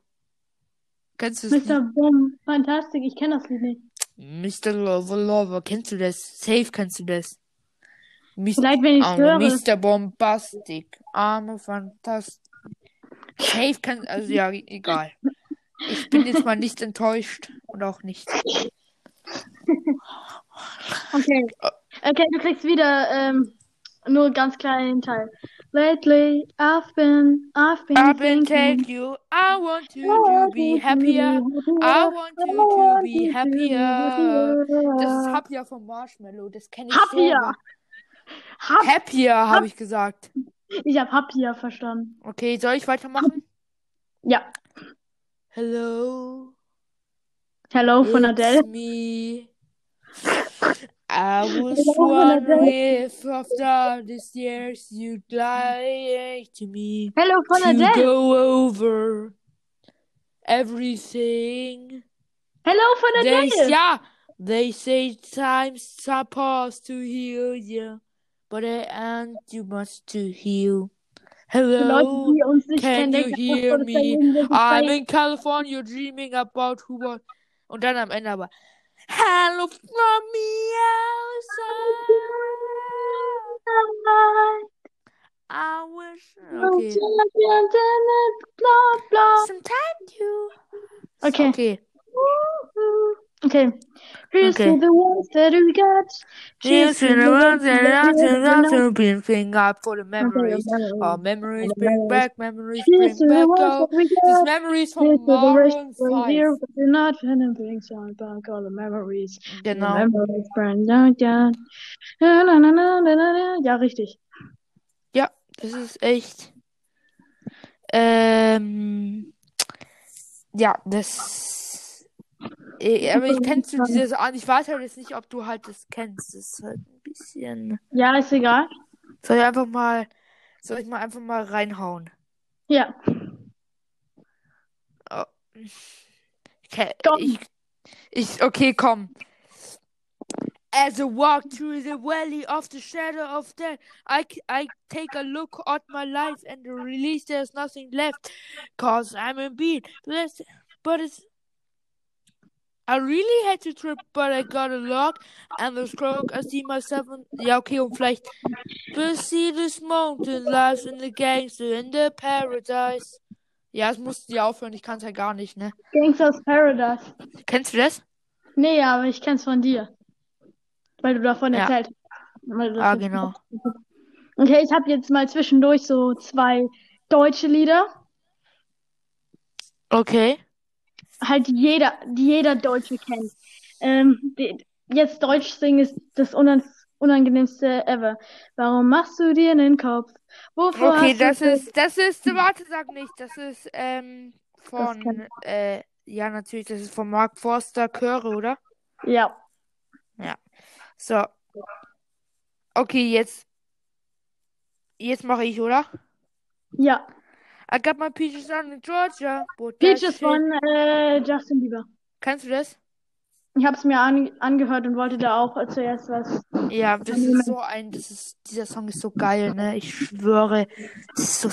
A: Kennst du das
B: Mr. Boom, Fantastic, ich kenne das Lied nicht.
A: Mr. Love Love. Kennst du das? Safe kennst du das. Mr.
B: Vielleicht, wenn ich
A: Arme
B: höre.
A: Mr. Bombastic. Arme Fantastic. Safe kann, also ja, egal. Ich bin jetzt mal nicht enttäuscht und auch nicht. (laughs)
B: Okay. Okay, du kriegst wieder ähm, nur ganz kleinen Teil. Lately, I've been, I've been
A: I've been
B: thinking.
A: take you. I want you to be happier. I want you to be happier. Das ist Happier vom Marshmallow. Das kenne ich
B: Happier.
A: so.
B: Hap
A: Happier, habe ich gesagt.
B: ich habe Happier verstanden.
A: Okay, soll ich weitermachen?
B: Ja.
A: Hello.
B: Hello von
A: It's
B: Adele.
A: me. I (laughs) was wondering if after these years you'd like to me
B: Hello
A: to go over everything.
B: Hello
A: They, yeah, they say time's supposed to heal you, but it ain't too much to heal.
B: Leute,
A: Hello,
B: die uns nicht
A: can
B: kennen,
A: you
B: denken
A: hear
B: einfach, das sei
A: me? I'm in California dreaming about who was. Und dann am Ende aber. Hello from me outside. I wish. Okay.
B: Bla, bla.
A: Sometimes you.
B: Okay.
A: Okay.
B: Okay. Here's
A: Okay.
B: to the ones that we got.
A: Here's to the ones that I to love to bring up for the
B: Okay,
A: memories.
B: memories.
A: Oh, memories
B: the
A: bring back, memories
B: Here's
A: bring
B: the
A: back.
B: ones that we
A: this
B: got.
A: memories from
B: the we're
A: 5.
B: but we're not gonna bring some back all the memories. The
A: Genau.
B: memories burn down, down. Na, na, na, na, na, na. Ja, richtig.
A: Ja, das ist echt. Ähm, ja, das. Eh, Aber ich kennst du dieses an? Ich weiß halt jetzt nicht, ob du halt das kennst. Das ist halt ein bisschen.
B: Ja, ist egal.
A: Soll ich einfach mal. Soll ich mal einfach mal reinhauen?
B: Ja.
A: Okay,
B: Komm.
A: ich, ich, okay, komm. As I walk through the valley of the shadow of death, I, I take a look at my life and release there's nothing left. Cause I'm in beat. But it's. I really had to trip, but I got a lock and the stroke. I see myself. In, ja, okay, und vielleicht. But see this mountain lies in the gangster in the paradise. Ja, es musste ja aufhören, ich kann es ja gar nicht, ne?
B: Gangsters Paradise.
A: Kennst du das?
B: Nee, aber ich kenn's von dir. Weil du davon
A: Ja.
B: erzählt hast.
A: Ah, genau.
B: Okay, ich habe jetzt mal zwischendurch so zwei deutsche Lieder.
A: Okay.
B: Halt jeder, die jeder Deutsche kennt. Ähm, die, jetzt Deutsch singen ist das unan unangenehmste ever. Warum machst du dir den Kopf? Wovor
A: Okay, das ist, das ist, warte, sag nicht, das ist, ähm, von,
B: kenn
A: äh, ja, natürlich, das ist von Mark Forster Chöre, oder?
B: Ja.
A: So. Okay, jetzt, jetzt mache ich, oder?
B: Ja.
A: I got my peaches on in Georgia. but
B: Peaches von äh, Justin Bieber.
A: Kennst du das?
B: Ich habe es mir an, angehört und wollte da auch zuerst was.
A: Ja, das ist so ein, das ist, dieser Song ist so geil, ne? Ich schwöre, das ist so,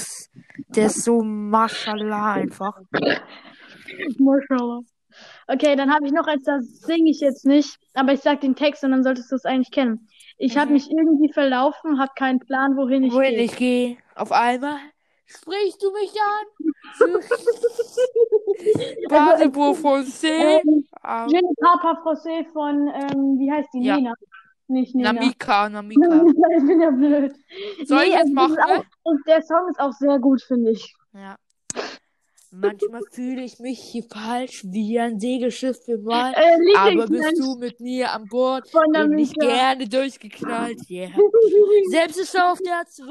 A: der ist so Mashallah einfach. (laughs)
B: Mashallah. Okay, dann habe ich noch eins, das singe ich jetzt nicht, aber ich sag den Text und dann solltest du es eigentlich kennen. Ich habe
A: Mhm.
B: mich irgendwie verlaufen, habe keinen Plan, wohin ich
A: Wohin
B: gehe.
A: ich gehe, auf einmal sprichst du mich an. Von See.
B: Ähm, Je ne parle von, ähm, wie heißt die?
A: Ja.
B: Nena. Nicht Nena.
A: Namika, Namika. (laughs)
B: ich bin ja blöd.
A: Soll ich
B: Nee,
A: jetzt
B: also das ist
A: machen?
B: auch, und der Song ist auch sehr gut, finde ich.
A: Ja. Manchmal fühle ich mich hier falsch, wie ein Segelschiff für mal.
B: Äh,
A: Aber bist du mit mir an Bord,
B: von
A: bin ich gerne durchgeknallt, yeah. (laughs) Selbst ist auf der 2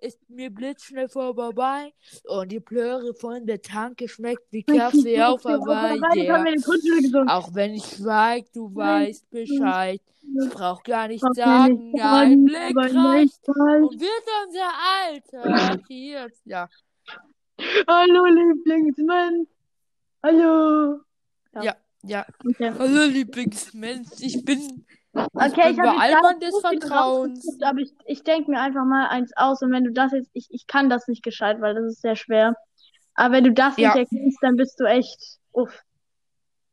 A: ist mir blitzschnell vorbei und die Plöre von der Tanke schmeckt wie Kaffee auf Hawaii. Auch wenn ich schweig, du weißt Bescheid. Ich brauch gar nicht sagen, ein Blick reicht. Und wird unser Alter (laughs) hier. Ja,
B: Hallo, Lieblingsmensch. Hallo.
A: ja, ja.
B: Okay.
A: Hallo Lieblingsmensch, ich bin
B: Okay, ich
A: bin bei des Vertrauens.
B: aber ich, ich denke mir einfach mal eins aus und wenn du das jetzt, ich, ich kann das nicht gescheit, weil das ist sehr schwer. Aber wenn du das
A: Ja.
B: nicht erkennst, dann bist du echt, uff.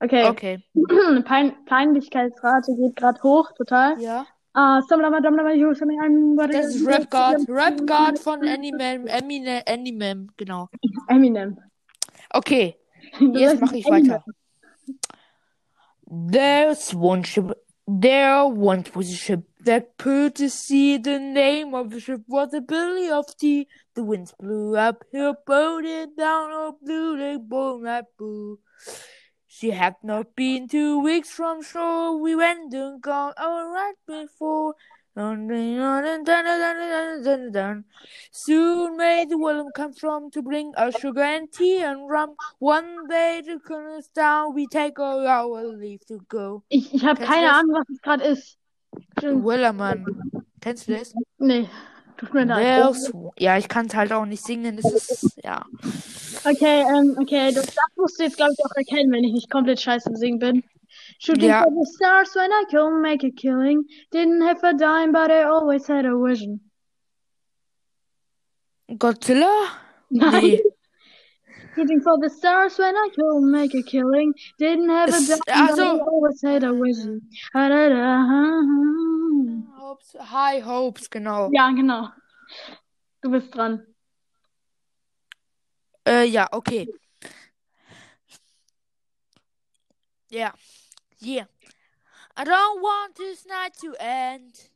B: Okay.
A: Okay. (clears throat)
B: Pein Peinlichkeitsrate geht gerade hoch, total.
A: Ja.
B: Ah, I'm-
A: Das ist Rap God. Rap God von Eminem. Eminem. Eminem, genau. (laughs)
B: Eminem.
A: Okay. Jetzt mache ich weiter. There's one ship. There once was a ship that put to sea. The name of the ship was the Billy of Tea. The winds blew up, hill boat it down, oh blue, they both that blue. She had not been two weeks from shore. We went and gone all right before. Soon may the welcome come from to bring us sugar and tea and rum. One day the colonel's down, we take all our leave to go.
B: Ich, ich habe keine
A: das?
B: Ahnung, was es gerade ist.
A: Willermann. Kennst du das?
B: Nee. Tut mir leid.
A: Ja, ich kann es halt auch nicht singen. Das ist, ja.
B: Okay, ähm, okay. Das, das musst du jetzt, glaube ich, auch erkennen, wenn ich nicht komplett scheiße im Singen bin. Shooting
A: Ja.
B: for the stars when I couldn't make a killing. Didn't have a dime, but I always had a vision.
A: Godzilla? (laughs)
B: Nein.
A: Nee.
B: Shooting for the stars when I couldn't make a killing. Didn't have a dime, but I
A: also-
B: always had a vision. Ha, da, da, ha, ha.
A: Hopes, High Hopes, genau.
B: Ja, genau. Du bist dran.
A: Äh, ja, okay. Yeah. Yeah. I don't want this night to end.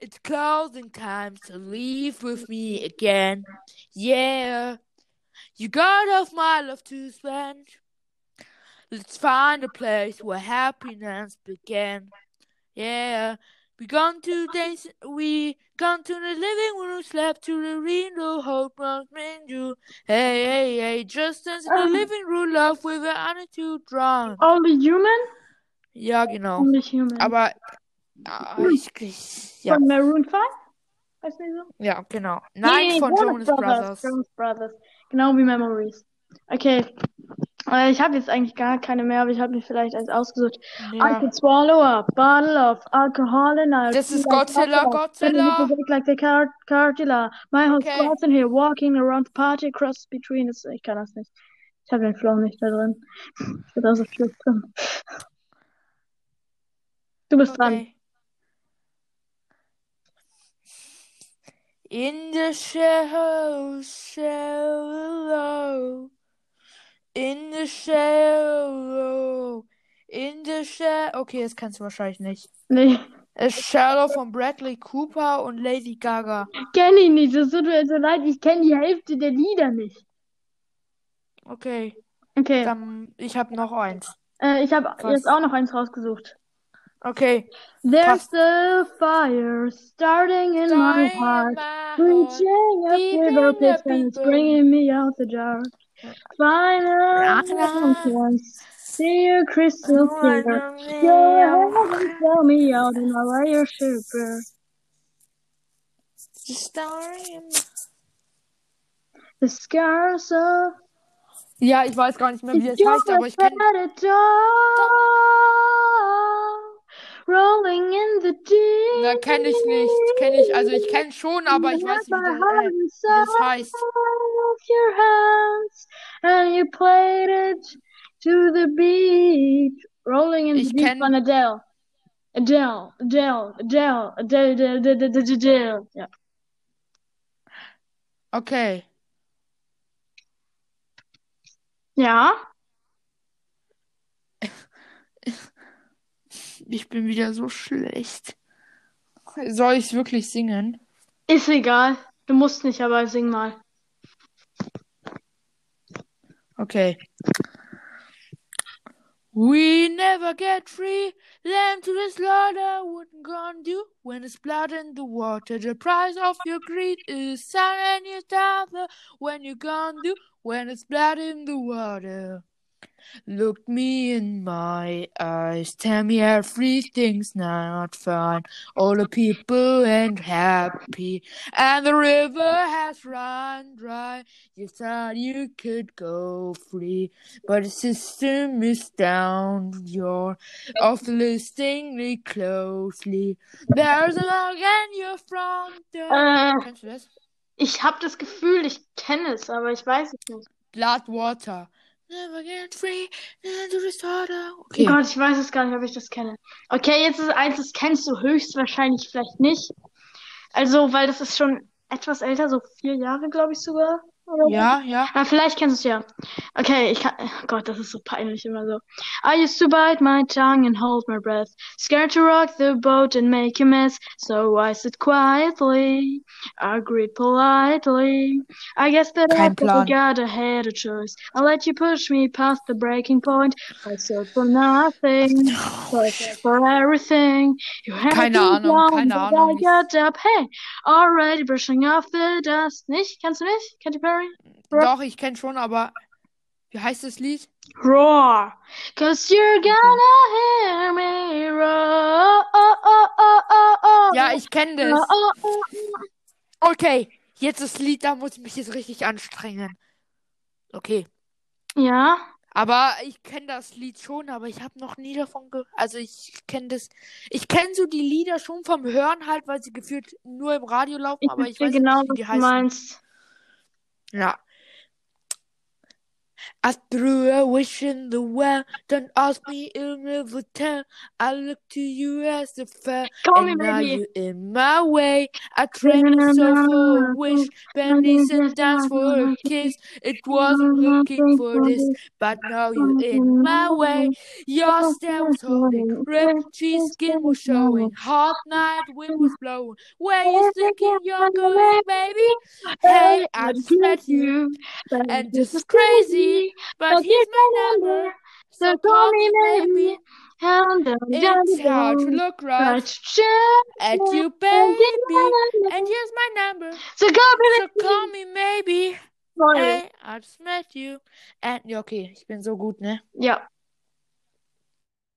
A: It's closing time, so leave with me again. Yeah. You got off my love to spend. Let's find a place where happiness began. Yeah. We gone to dance, we gone to the living room, slept to the window, hope not you. Hey, hey, hey, just dance in the um, living room, love with an attitude drunk.
B: Only Human?
A: Ja, genau. Aber, ah, ich, ich, ja,
B: Von Maroon 5? Weißt du so?
A: ja, genau. Nein,
B: Nee,
A: von Jonas Brothers.
B: Jonas Brothers. Genau wie Memories. Okay. Äh, ich habe jetzt eigentlich gar keine mehr, aber ich habe mir vielleicht eins ausgesucht. I
A: Ja.
B: could swallow a bottle of alcohol and I
A: Das
B: feel
A: ist
B: like
A: Godzilla,
B: I
A: Godzilla.
B: like the car Cartilla. My whole
A: Okay.
B: squad's in here walking around the party cross between us. Ich kann das nicht. Ich habe den Flow nicht da drin. Ich bin da so schlecht drin. Du bist dran.
A: Okay. In the shadows, shallow. In the shadow. In the shadow. Okay, das kannst du wahrscheinlich nicht.
B: Nee,
A: A Shallow von Bradley Cooper und Lady Gaga.
B: kenn ich nicht. Es tut mir so leid, ich kenne die Hälfte der Lieder nicht.
A: Okay,
B: Okay,
A: dann ich habe noch eins.
B: äh, ich habe jetzt auch noch eins rausgesucht.
A: Okay.
B: There's a fire starting in my heart, reaching fever
A: in the
B: pitch and it's bringing me out the dark. Finally, once see you crystal clear. Go ahead and tell me out and I'll lay your super. The scars of
A: Ja, ich weiß gar nicht mehr, wie das heißt, aber ich kenne.
B: Rolling in the deep.
A: Na, kenne ich nicht. Kenne ich, also ich kenne schon, aber ich weiß nicht, wie das, äh, heißt.
B: Your hands, and you played it to the beat. Rolling in the deep von Adele. Adele, Adele, Adele, Adele, Adele, Adele, Adele, Adele. Ja.
A: Okay.
B: Ja?
A: Ich bin wieder so schlecht. Soll ich wirklich singen?
B: Ist egal. Du musst nicht, aber sing mal.
A: Okay. We never get free, lamb to the slaughter, wouldn't gonna do when it's blood in the water. The price of your greed is sun and your daughter. When you gonna do when it's blood in the water. Look me in my eyes. Tell me everything's not fine. All the people ain't happy. And the river has run dry. You thought you could go free. But the system is down. You're off listening me closely. There's a lock in your front door.
B: Äh,
A: Kennst du das?
B: ich habe das Gefühl, ich kenne es, aber ich weiß es nicht.
A: Blood Water. Never get free. Never the starter.
B: Oh
A: Okay.
B: Gott, ich weiß es gar nicht, ob ich das kenne. Okay, jetzt ist eins, das kennst du höchstwahrscheinlich vielleicht nicht. Also, weil das ist schon etwas älter, so vier Jahre, glaube ich sogar.
A: Ja, ja.
B: Ah, vielleicht kennst du es ja. Okay, ich kann. Oh Gott, das ist so peinlich immer so. I used to bite my tongue and hold my breath, scared to rock the boat and make a mess. So I sit quietly, I agreed politely. I guess that
A: Kein
B: I forgot I had a choice. I'll let you push me past the breaking point. I said for nothing, I said for everything. You had
A: Keine Ahnung,
B: down,
A: keine Ahnung.
B: I got up. Hey, already brushing off the dust. Nicht? Kennst du nicht? Katy Perry?
A: Doch, ich kenne schon, aber wie heißt das Lied?
B: Roar. Cause you're gonna hear me roar. Oh, oh, oh, oh, oh.
A: Ja, ich kenne das.
B: oh, oh, oh.
A: Okay, jetzt das Lied, da muss ich mich jetzt richtig anstrengen. Okay.
B: Ja,
A: Aber ich kenne das Lied schon, aber ich habe noch nie davon gehört. Also ich kenne das. Ich kenne so die Lieder schon vom Hören halt, weil sie gefühlt nur im Radio laufen,
B: ich
A: aber ich weiß
B: genau,
A: nicht, wie die
B: du
A: heißen.
B: meinst.
A: Ja. I threw a wish in the well. Don't ask me, it'll never tell. I look to you as a fair,
B: Call me
A: and now
B: maybe.
A: you're in my way. I trained my soul for a wish, pennies and dimes for a kiss. It wasn't looking for this, but now you're in my way. Your stare was holding, red cheese skin was showing, hot night wind was blowing. Where you thinking you're going, baby? Hey, I just met you. And this is crazy, but here's my number. So call me maybe.
B: And
A: It's hard to look right at you, baby. And here's my number.
B: So call me
A: So call me maybe. Hey, I just met you. And ja, okay, ich bin so gut, ne?
B: Ja.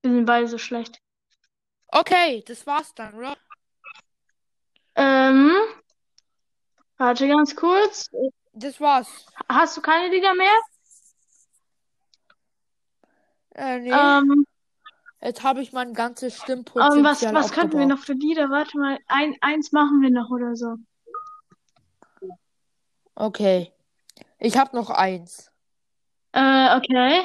B: Wir sind beide so schlecht.
A: Okay, das war's dann, oder?
B: Ähm, warte ganz kurz.
A: Das war's.
B: Hast du keine Lieder mehr?
A: Äh, nee.
B: Ähm,
A: Jetzt habe ich mein ganzes
B: ähm,
A: Stimmpotenzial
B: was, was könnten wir noch für Lieder? Warte mal, ein, eins machen wir noch oder so.
A: Okay. Ich habe noch eins.
B: Äh, okay.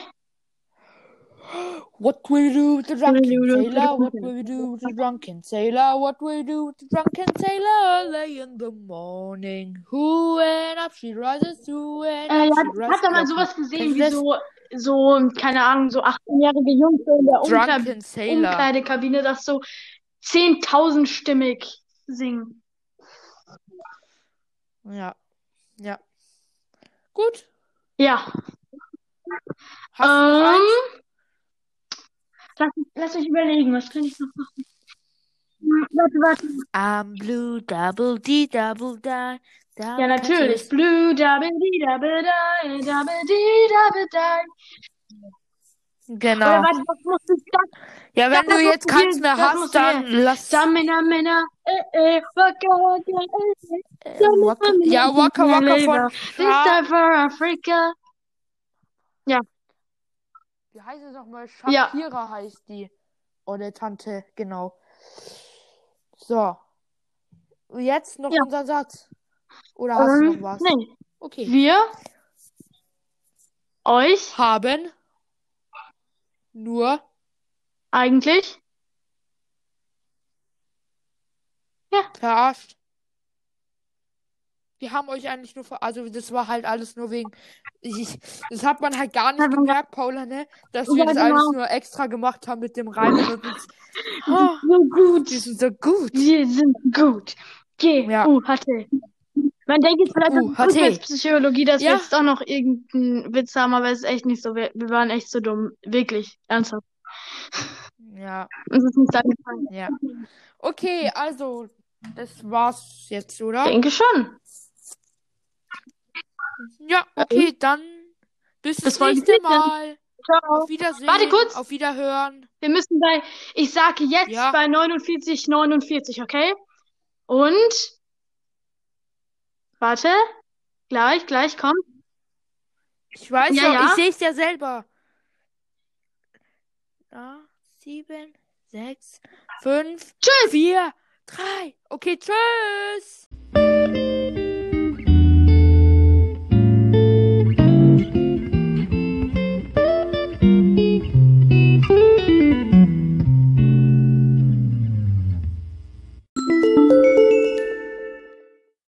A: What will we do with the drunken sailor? What we do with the drunken sailor? What will we do with the drunken sailor? Early in the morning, who went up? She rises, who went
B: Äh,
A: up? She rises.
B: hab da mal sowas gesehen, wie so, so, keine Ahnung, so 18-jährige Jungs in der Umkleid
A: Drunken Sailor.
B: Umkleidekabine das so 10.000-stimmig singen.
A: Ja. Ja. Gut.
B: Ja.
A: Hast?
B: Ähm, lass, lass mich überlegen, was kann ich noch machen? Hm, Warte, warte.
A: I'm blue, double D, double die.
B: Ja, natürlich. Blue, double D, double die, double D, double die. Oder
A: Genau.
B: warte, das musst du, das,
A: Ja, wenn du jetzt keins mehr hast, dann lass.
B: Samina, Mina, äh, äh, waka, waka, äh,
A: Äh, Waka,
B: Mina,
A: ja, Waka Waka von
B: This time for Africa. Ja,
A: Wie heißt es nochmal?
B: ja.
A: Shakira heißt die. Oder Tante, genau. So. Jetzt noch
B: Ja.
A: unser Satz. Oder hast du noch
B: Ähm,
A: was?
B: nee.
A: Okay.
B: Wir, euch,
A: Haben nur
B: eigentlich, ja,
A: verarscht. Wir haben euch eigentlich nur ver also das war halt alles nur wegen ich, das hat man halt gar nicht
B: Ja,
A: gemerkt, Paula, ne? Dass
B: ja,
A: wir das alles
B: genau.
A: nur extra gemacht haben mit dem Reimen und uns. Oh,
B: So gut.
A: wir sind so gut.
B: Wir sind gut. G,
A: Ja.
B: U, H, T. Man denkt jetzt vielleicht, das
A: U,
B: ist
A: H, T.
B: Rückwärtspsychologie, dass wir
A: Ja.
B: jetzt doch noch irgendeinen Witz haben, aber es ist echt nicht so. Wir, wir waren echt so dumm. Wirklich. Ernsthaft.
A: Ja,
B: Uns ist nichts eingefallen.
A: ja. Okay, also, das war's jetzt, oder?
B: Ich denke schon.
A: Ja, okay, dann
B: bis
A: das
B: Folge
A: nächste
B: 14.
A: Mal.
B: Ciao.
A: Auf Wiedersehen.
B: Warte kurz.
A: Auf Wiederhören.
B: Wir müssen bei, ich sage jetzt
A: Ja.
B: bei 49, 49, okay? Und, warte, gleich, gleich, komm.
A: Ich weiß
B: Ja,
A: ja,
B: ja.
A: ich sehe es ja selber. Ja, sieben, sechs, fünf,
B: Tschüss.
A: vier, drei. Okay, tschüss.